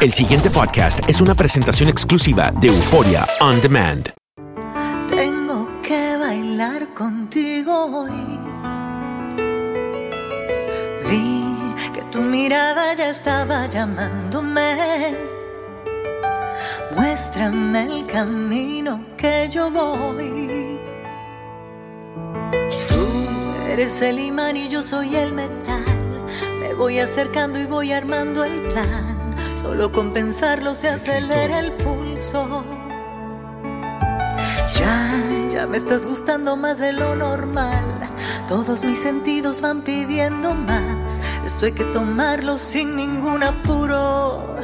El siguiente podcast es una presentación exclusiva de Euforia On Demand. Tengo que bailar contigo hoy. Vi que tu mirada ya estaba llamándome. Muéstrame el camino que yo voy. Tú eres el imán y yo soy el metal. Me voy acercando y voy armando el plan. Solo con pensarlo se acelera el pulso. Ya, ya me estás gustando más de lo normal. Todos mis sentidos van pidiendo más. Esto hay que tomarlo sin ningún apuro.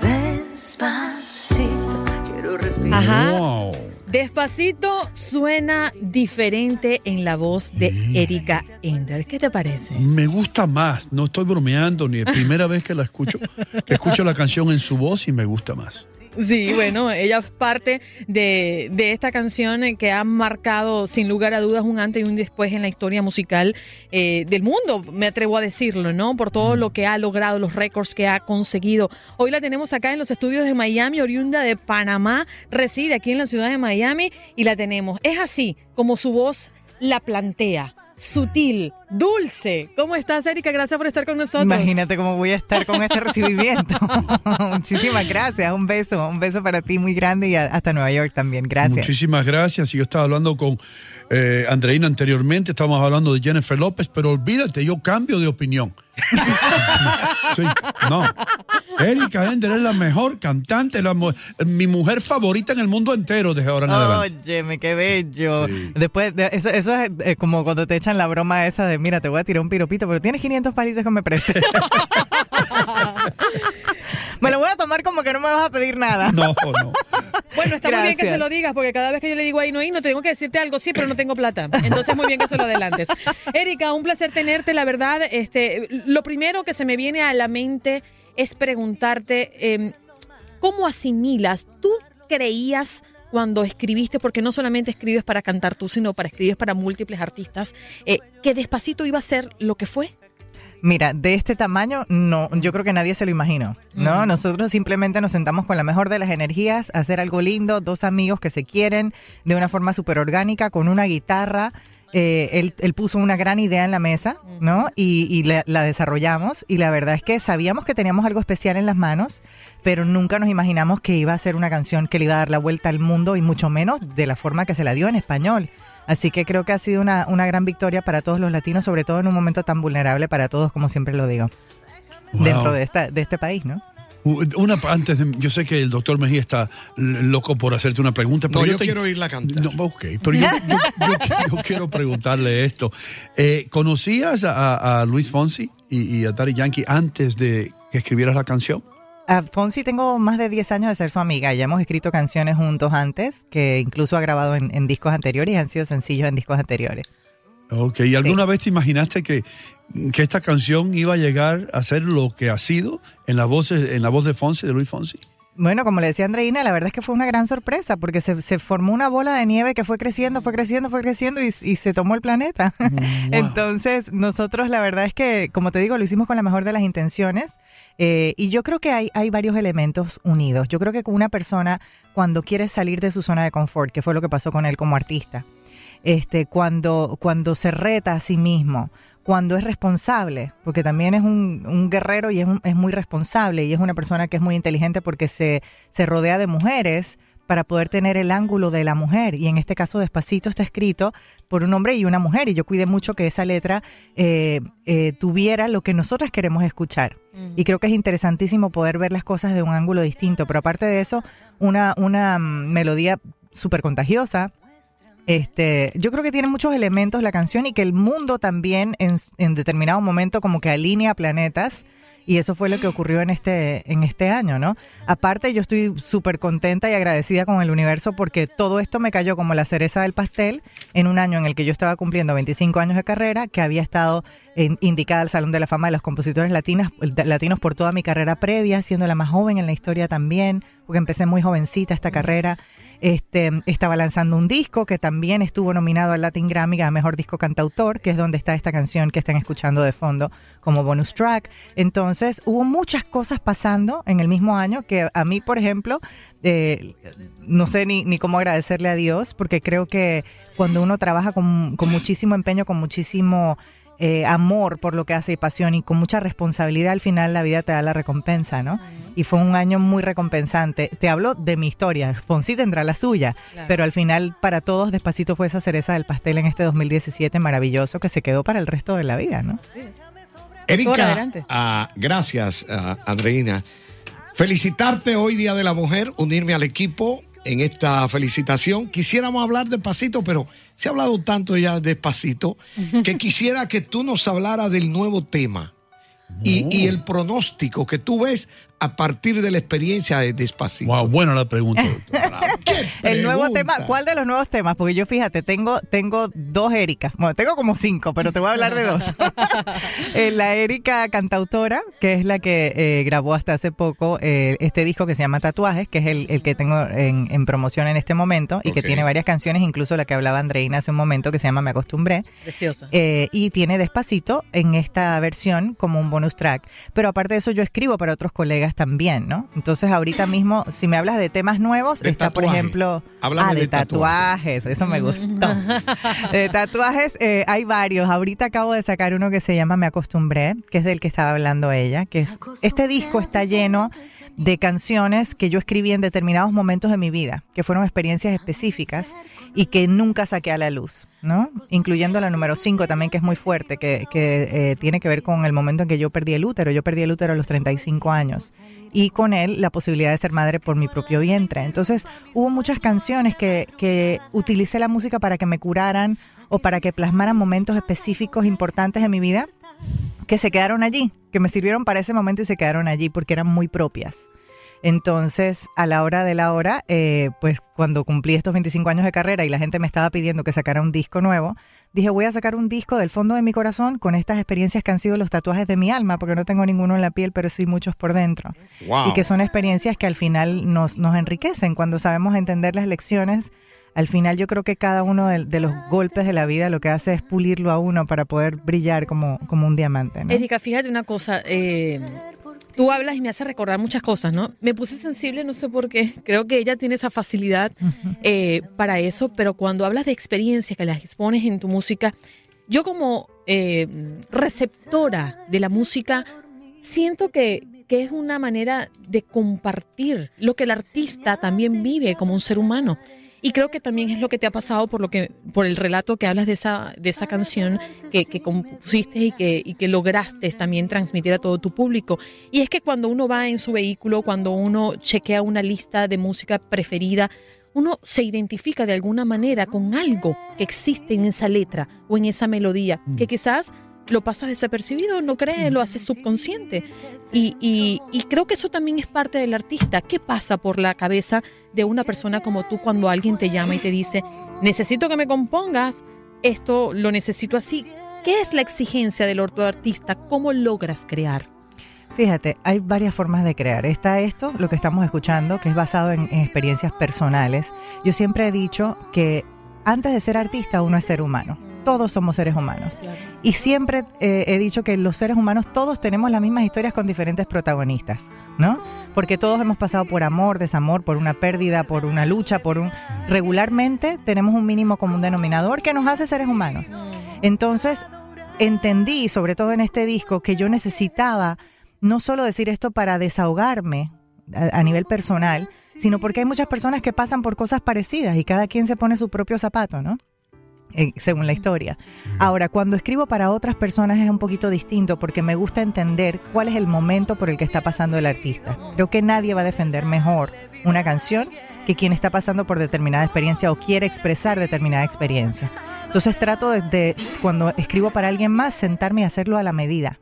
Despacito, quiero respirar. Ajá. Despacito suena diferente en la voz de Erika Ender. ¿Qué te parece? Me gusta más, no estoy bromeando, ni es primera vez que la escucho. Que escucho la canción en su voz y me gusta más. Sí, bueno, ella es parte de, de esta canción que ha marcado sin lugar a dudas un antes y un después en la historia musical eh, del mundo, me atrevo a decirlo, ¿no? Por todo lo que ha logrado, los récords que ha conseguido. Hoy la tenemos acá en los estudios de Miami, oriunda de Panamá, reside aquí en la ciudad de Miami y la tenemos. Es así como su voz la plantea. Sutil, dulce. ¿Cómo estás, Erika? Gracias por estar con nosotros. Imagínate cómo voy a estar con este recibimiento. Muchísimas gracias. Un beso, un beso para ti muy grande y hasta Nueva York también. Gracias. Muchísimas gracias. Y yo estaba hablando con eh, Andreina anteriormente, estábamos hablando de Jennifer López, pero olvídate, yo cambio de opinión. Sí, no. Erika Ender es la mejor cantante, la mi mujer favorita en el mundo entero desde ahora en adelante. Óyeme, qué bello. Sí. Después, de- eso, eso es eh, como cuando te echan la broma esa de, mira, te voy a tirar un piropito, pero tienes 500 palitos que me prestes. me lo voy a tomar como que no me vas a pedir nada. No, no. Bueno, está muy bien que se lo digas, porque cada vez que yo le digo ahí no, no tengo que decirte algo, sí, pero no tengo plata. Entonces, muy bien que se lo adelantes. Erika, un placer tenerte, la verdad. Este, lo primero que se me viene a la mente es preguntarte eh, cómo asimilas. ¿Tú creías cuando escribiste, porque no solamente escribes para cantar tú, sino para escribir para múltiples artistas, eh, que despacito iba a ser lo que fue? Mira, de este tamaño, no, yo creo que nadie se lo imaginó, ¿no? Nosotros simplemente nos sentamos con la mejor de las energías, a hacer algo lindo, dos amigos que se quieren de una forma súper orgánica, con una guitarra. Eh, él, él puso una gran idea en la mesa, ¿no? Y, y la, la desarrollamos y la verdad es que sabíamos que teníamos algo especial en las manos, pero nunca nos imaginamos que iba a ser una canción que le iba a dar la vuelta al mundo y mucho menos de la forma que se la dio en español. Así que creo que ha sido una, una gran victoria para todos los latinos, sobre todo en un momento tan vulnerable para todos, como siempre lo digo, Wow. dentro de, esta, de este país, ¿no? Una antes de, yo sé que el doctor Mejía está loco por hacerte una pregunta, pero No, yo te- quiero oírla cantar. No, ok, pero yo, yo- yo- yo quiero preguntarle esto. Eh, ¿Conocías a, a Luis Fonsi y, y a Daddy Yankee antes de que escribieras la canción? A Fonsi tengo más de 10 años de ser su amiga. Ya hemos escrito canciones juntos antes, que incluso ha grabado en, en discos anteriores y han sido sencillos en discos anteriores. Ok, ¿y alguna vez te imaginaste que, que esta canción iba a llegar a ser lo que ha sido en la voz, en la voz de Fonsi, de Luis Fonsi? Bueno, como le decía Andreina, la verdad es que fue una gran sorpresa porque se, se formó una bola de nieve que fue creciendo, fue creciendo, fue creciendo y, y se tomó el planeta. Entonces, nosotros la verdad es que, como te digo, lo hicimos con la mejor de las intenciones eh, y yo creo que hay, hay varios elementos unidos. Yo creo que una persona cuando quiere salir de su zona de confort, que fue lo que pasó con él como artista, este, cuando, cuando se reta a sí mismo, cuando es responsable, porque también es un, un guerrero y es, un- es muy responsable y es una persona que es muy inteligente porque se, se rodea de mujeres para poder tener el ángulo de la mujer. Y en este caso, Despacito está escrito por un hombre y una mujer. Y yo cuidé mucho que esa letra eh, eh, tuviera lo que nosotras queremos escuchar. Y creo que es interesantísimo poder ver las cosas de un ángulo distinto. Pero aparte de eso, una, una mm, melodía súper contagiosa. Este, yo creo que tiene muchos elementos la canción y que el mundo también en, determinado momento como que alinea planetas y eso fue lo que ocurrió en este, en este año, ¿no? Aparte, yo estoy súper contenta y agradecida con el universo porque todo esto me cayó como la cereza del pastel en un año en el que yo estaba cumpliendo 25 años de carrera, que había estado indicada al Salón de la Fama de los Compositores latinas, latinos por toda mi carrera previa, siendo la más joven en la historia también, porque empecé muy jovencita esta carrera. Este, estaba lanzando un disco que también estuvo nominado al Latin Grammy a Mejor Disco Cantautor, que es donde está esta canción que están escuchando de fondo como bonus track. Entonces, hubo muchas cosas pasando en el mismo año que a mí, por ejemplo, eh, no sé ni, ni cómo agradecerle a Dios, porque creo que cuando uno trabaja con, con muchísimo empeño, con muchísimo eh, amor por lo que hace y pasión y con mucha responsabilidad, al final la vida te da la recompensa, ¿no? Y fue un año muy recompensante. Te hablo de mi historia, Fonsi tendrá la suya, pero al final para todos Despacito fue esa cereza del pastel en este 2017 maravilloso que se quedó para el resto de la vida, ¿no? Erika, ah, gracias, ah, Andreina. Felicitarte hoy, Día de la Mujer, unirme al equipo en esta felicitación. Quisiéramos hablar despacito, pero se ha hablado tanto ya despacito que quisiera que tú nos hablaras del nuevo tema y, y el pronóstico que tú ves a partir de la experiencia de Despacito. Wow, buena la pregunta. el nuevo tema, ¿cuál de los nuevos temas? Porque yo fíjate, tengo, tengo dos Ericas. Bueno, tengo como cinco, pero te voy a hablar de dos. Eh, la Erika cantautora, que es la que eh, grabó hasta hace poco eh, este disco que se llama Tatuajes, que es el, el que tengo en, en, promoción en este momento y que tiene varias canciones, incluso la que hablaba Andreina hace un momento, que se llama Me Acostumbré. Preciosa. y tiene Despacito en esta versión como un bonus track. Pero aparte de eso, yo escribo para otros colegas también, ¿no? Entonces ahorita mismo, si me hablas de temas nuevos, De está tatuaje. por ejemplo, Háblame ah, de, de tatuajes, eso me gustó. de tatuajes eh, hay varios. Ahorita acabo de sacar uno que se llama Me acostumbré, que es del que estaba hablando ella, que es este disco está lleno de canciones que yo escribí en determinados momentos de mi vida, que fueron experiencias específicas y que nunca saqué a la luz, ¿no? Incluyendo la número 5 también, que es muy fuerte, que, que eh, tiene que ver con el momento en que yo perdí el útero. Yo perdí el útero a los 35 años y con él la posibilidad de ser madre por mi propio vientre. Entonces hubo muchas canciones que, que utilicé la música para que me curaran o para que plasmaran momentos específicos importantes de mi vida que se quedaron allí, que me sirvieron para ese momento y se quedaron allí porque eran muy propias. Entonces, a la hora de la hora, eh, pues cuando cumplí estos 25 años de carrera y la gente me estaba pidiendo que sacara un disco nuevo, dije, voy a sacar un disco del fondo de mi corazón con estas experiencias que han sido los tatuajes de mi alma, porque no tengo ninguno en la piel, pero sí muchos por dentro. Wow. Y que son experiencias que al final nos, nos enriquecen cuando sabemos entender las lecciones. Al final yo creo que cada uno de, de los golpes de la vida lo que hace es pulirlo a uno para poder brillar como, como un diamante. ¿no? Erika, fíjate una cosa. eh, tú hablas y me hace recordar muchas cosas, ¿no? Me puse sensible, no sé por qué. Creo que ella tiene esa facilidad eh, para eso, pero cuando hablas de experiencias que las expones en tu música, yo como eh, receptora de la música siento que, que es una manera de compartir lo que el artista también vive como un ser humano. Y creo que también es lo que te ha pasado por lo que, por el relato que hablas de esa, de esa canción que, que compusiste y que, y que lograste también transmitir a todo tu público. Y es que cuando uno va en su vehículo, cuando uno chequea una lista de música preferida, uno se identifica de alguna manera con algo que existe en esa letra o en esa melodía, que quizás lo pasas desapercibido, no crees, lo haces subconsciente. Y, y, creo que eso también es parte del artista. ¿Qué pasa por la cabeza de una persona como tú cuando alguien te llama y te dice, necesito que me compongas, esto lo necesito así? ¿Qué es la exigencia del artista? ¿Cómo logras crear? Fíjate, hay varias formas de crear. Está esto, lo que estamos escuchando, que es basado en, en experiencias personales. Yo siempre he dicho que antes de ser artista uno es ser humano todos somos seres humanos. Y siempre eh, he dicho que los seres humanos todos tenemos las mismas historias con diferentes protagonistas, ¿no? Porque todos hemos pasado por amor, desamor, por una pérdida, por una lucha, por un... Regularmente tenemos un mínimo común denominador que nos hace seres humanos. Entonces, entendí, sobre todo en este disco, que yo necesitaba no solo decir esto para desahogarme a, a nivel personal, sino porque hay muchas personas que pasan por cosas parecidas y cada quien se pone su propio zapato, ¿no? Eh, según la historia. Ahora, cuando escribo para otras personas es un poquito distinto porque me gusta entender cuál es el momento por el que está pasando el artista. Creo que nadie va a defender mejor una canción que quien está pasando por determinada experiencia o quiere expresar determinada experiencia. Entonces trato de, de cuando escribo para alguien más, sentarme y hacerlo a la medida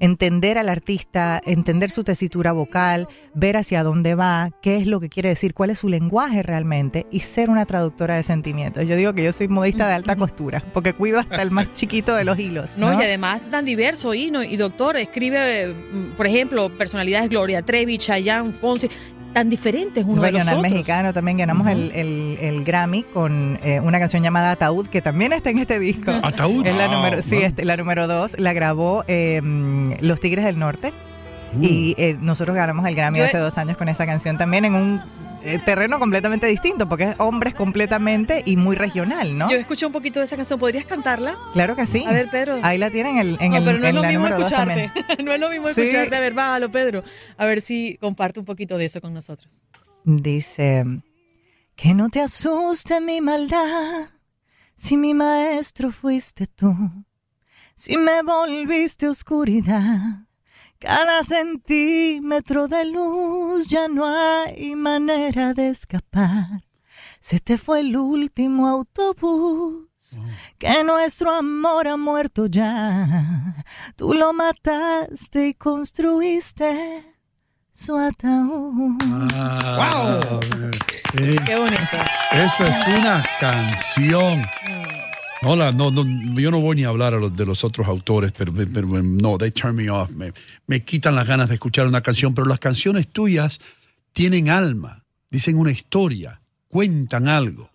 entender al artista, entender su tesitura vocal, ver hacia dónde va, qué es lo que quiere decir, cuál es su lenguaje realmente y ser una traductora de sentimientos. Yo digo que yo soy modista de alta costura, porque cuido hasta el más chiquito de los hilos. No, no y además tan diverso y, no, y doctor, escribe, por ejemplo, personalidades Gloria Trevi, Chayanne, Fonsi. Tan diferentes uno Regional de los otros. mexicano también ganamos el, el, el, Grammy con eh, una canción llamada Ataúd, que también está en este disco. Ataúd. Es la Wow, número, sí, este, la número dos. La grabó eh, Los Tigres del Norte. Y eh, nosotros ganamos el Grammy Yo hace dos años con esa canción también en un eh, terreno completamente distinto, porque es hombres completamente y muy regional, ¿no? Yo escuché un poquito de esa canción. ¿Podrías cantarla? claro que sí. A ver, Pedro. Ahí la tienen en, no, el, pero no es en lo la mismo número dos escucharte. no es lo mismo escucharte. A ver, bájalo, Pedro. A ver si comparte un poquito de eso con nosotros. Dice, que no te asuste mi maldad, si mi maestro fuiste tú, si me volviste oscuridad, cada centímetro de luz ya no hay manera de escapar. Se te fue el último autobús, que nuestro amor ha muerto ya. Tú lo mataste y construiste su ataúd. Ah, eh, Qué bonito. Eso es una canción. Hola, no, no, yo no voy ni a hablar a los, de los otros autores, pero, no, they turn me off. Me, quitan las ganas de escuchar una canción, pero las canciones tuyas tienen alma, dicen una historia, cuentan algo.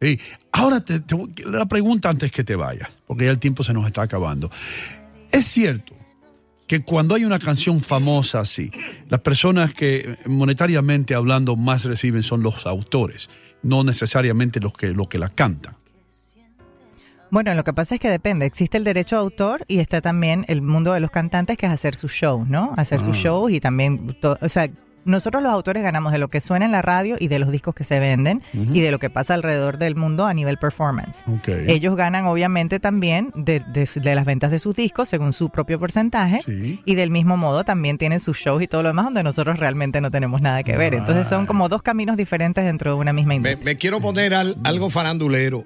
Ey, ahora te, te la pregunta antes que te vayas, porque ya el tiempo se nos está acabando. Es cierto que cuando hay una canción famosa así, las personas que monetariamente hablando más reciben son los autores, no necesariamente los que, los que la cantan. Bueno, lo que pasa es que depende. Existe el derecho de autor y está también el mundo de los cantantes, que es hacer sus shows, ¿no? Hacer sus shows y también, o sea, nosotros los autores ganamos de lo que suena en la radio y de los discos que se venden y de lo que pasa alrededor del mundo a nivel performance. Ok. Ellos ganan obviamente también de, de- de las ventas de sus discos según su propio porcentaje Sí. y del mismo modo también tienen sus shows y todo lo demás donde nosotros realmente no tenemos nada que ver. Entonces son como dos caminos diferentes dentro de una misma Me, industria. me quiero poner al- algo farandulero.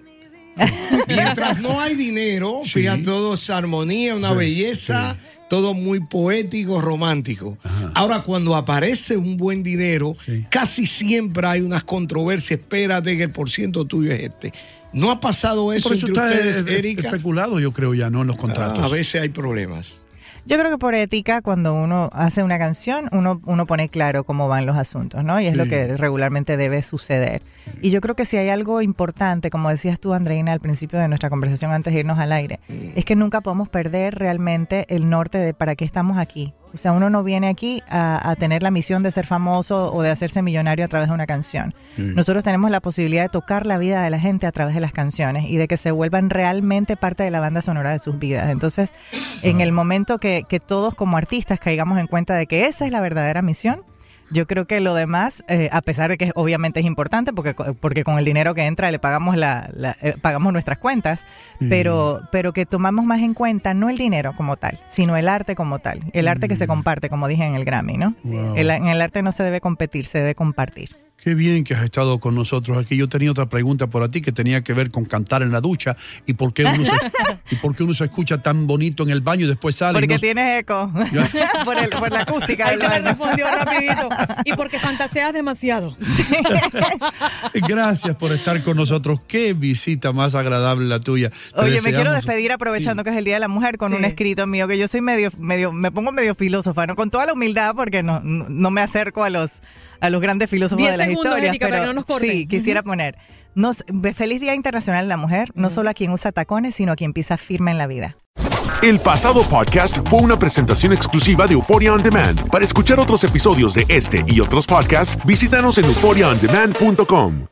Mientras no hay dinero, Sí. fíjate, todo es armonía, una Sí, belleza, todo muy poético, romántico. Ahora, cuando aparece un buen dinero, casi siempre hay unas controversias. Espérate que el porciento tuyo es este. ¿No ha pasado eso Por eso entre está ustedes, eh, Erika? especulado, yo creo ya, ¿no? En los contratos. Ah, a veces hay problemas. Yo creo que por ética, cuando uno hace una canción, uno, uno pone claro cómo van los asuntos, ¿no? Y es lo que regularmente debe suceder. Y yo creo que si hay algo importante, como decías tú, Andreina, al principio de nuestra conversación antes de irnos al aire, es que nunca podemos perder realmente el norte de para qué estamos aquí. O sea, uno no viene aquí a, a tener la misión de ser famoso o de hacerse millonario a través de una canción. Sí. Nosotros tenemos la posibilidad de tocar la vida de la gente a través de las canciones y de que se vuelvan realmente parte de la banda sonora de sus vidas. Entonces, en el momento que, que todos como artistas caigamos en cuenta de que esa es la verdadera misión, yo creo que lo demás, eh, a pesar de que obviamente es importante, porque, porque con el dinero que entra le pagamos la, la- eh, pagamos nuestras cuentas, pero, pero que tomamos más en cuenta no el dinero como tal, sino el arte como tal, el arte que se comparte, como dije en el Grammy, ¿no? Wow. El- en el arte no se debe competir, se debe compartir. Qué bien que has estado con nosotros aquí. Yo tenía otra pregunta por a ti que tenía que ver con cantar en la ducha y por qué uno se, y por qué uno se escucha tan bonito en el baño y después sale. y Porque no- tienes eco. por, el- por la acústica Ahí del te le baño. respondió rapidito. Y porque fantaseas demasiado. Gracias por estar con nosotros. Qué visita más agradable la tuya. Te Oye, me quiero despedir aprovechando que es el Día de la Mujer con Sí. un escrito mío que yo soy medio, medio, me pongo medio filósofa, ¿no? Con toda la humildad porque no, no, no me acerco a los, a los grandes filósofos Diez de las historias. Erika, pero no nos corten. Sí, quisiera poner. Nos, feliz Día Internacional de la Mujer, no solo a quien usa tacones, sino a quien pisa firme en la vida. El pasado podcast fue una presentación exclusiva de Euphoria On Demand. Para escuchar otros episodios de este y otros podcasts, visítanos en euphoriaondemand.com.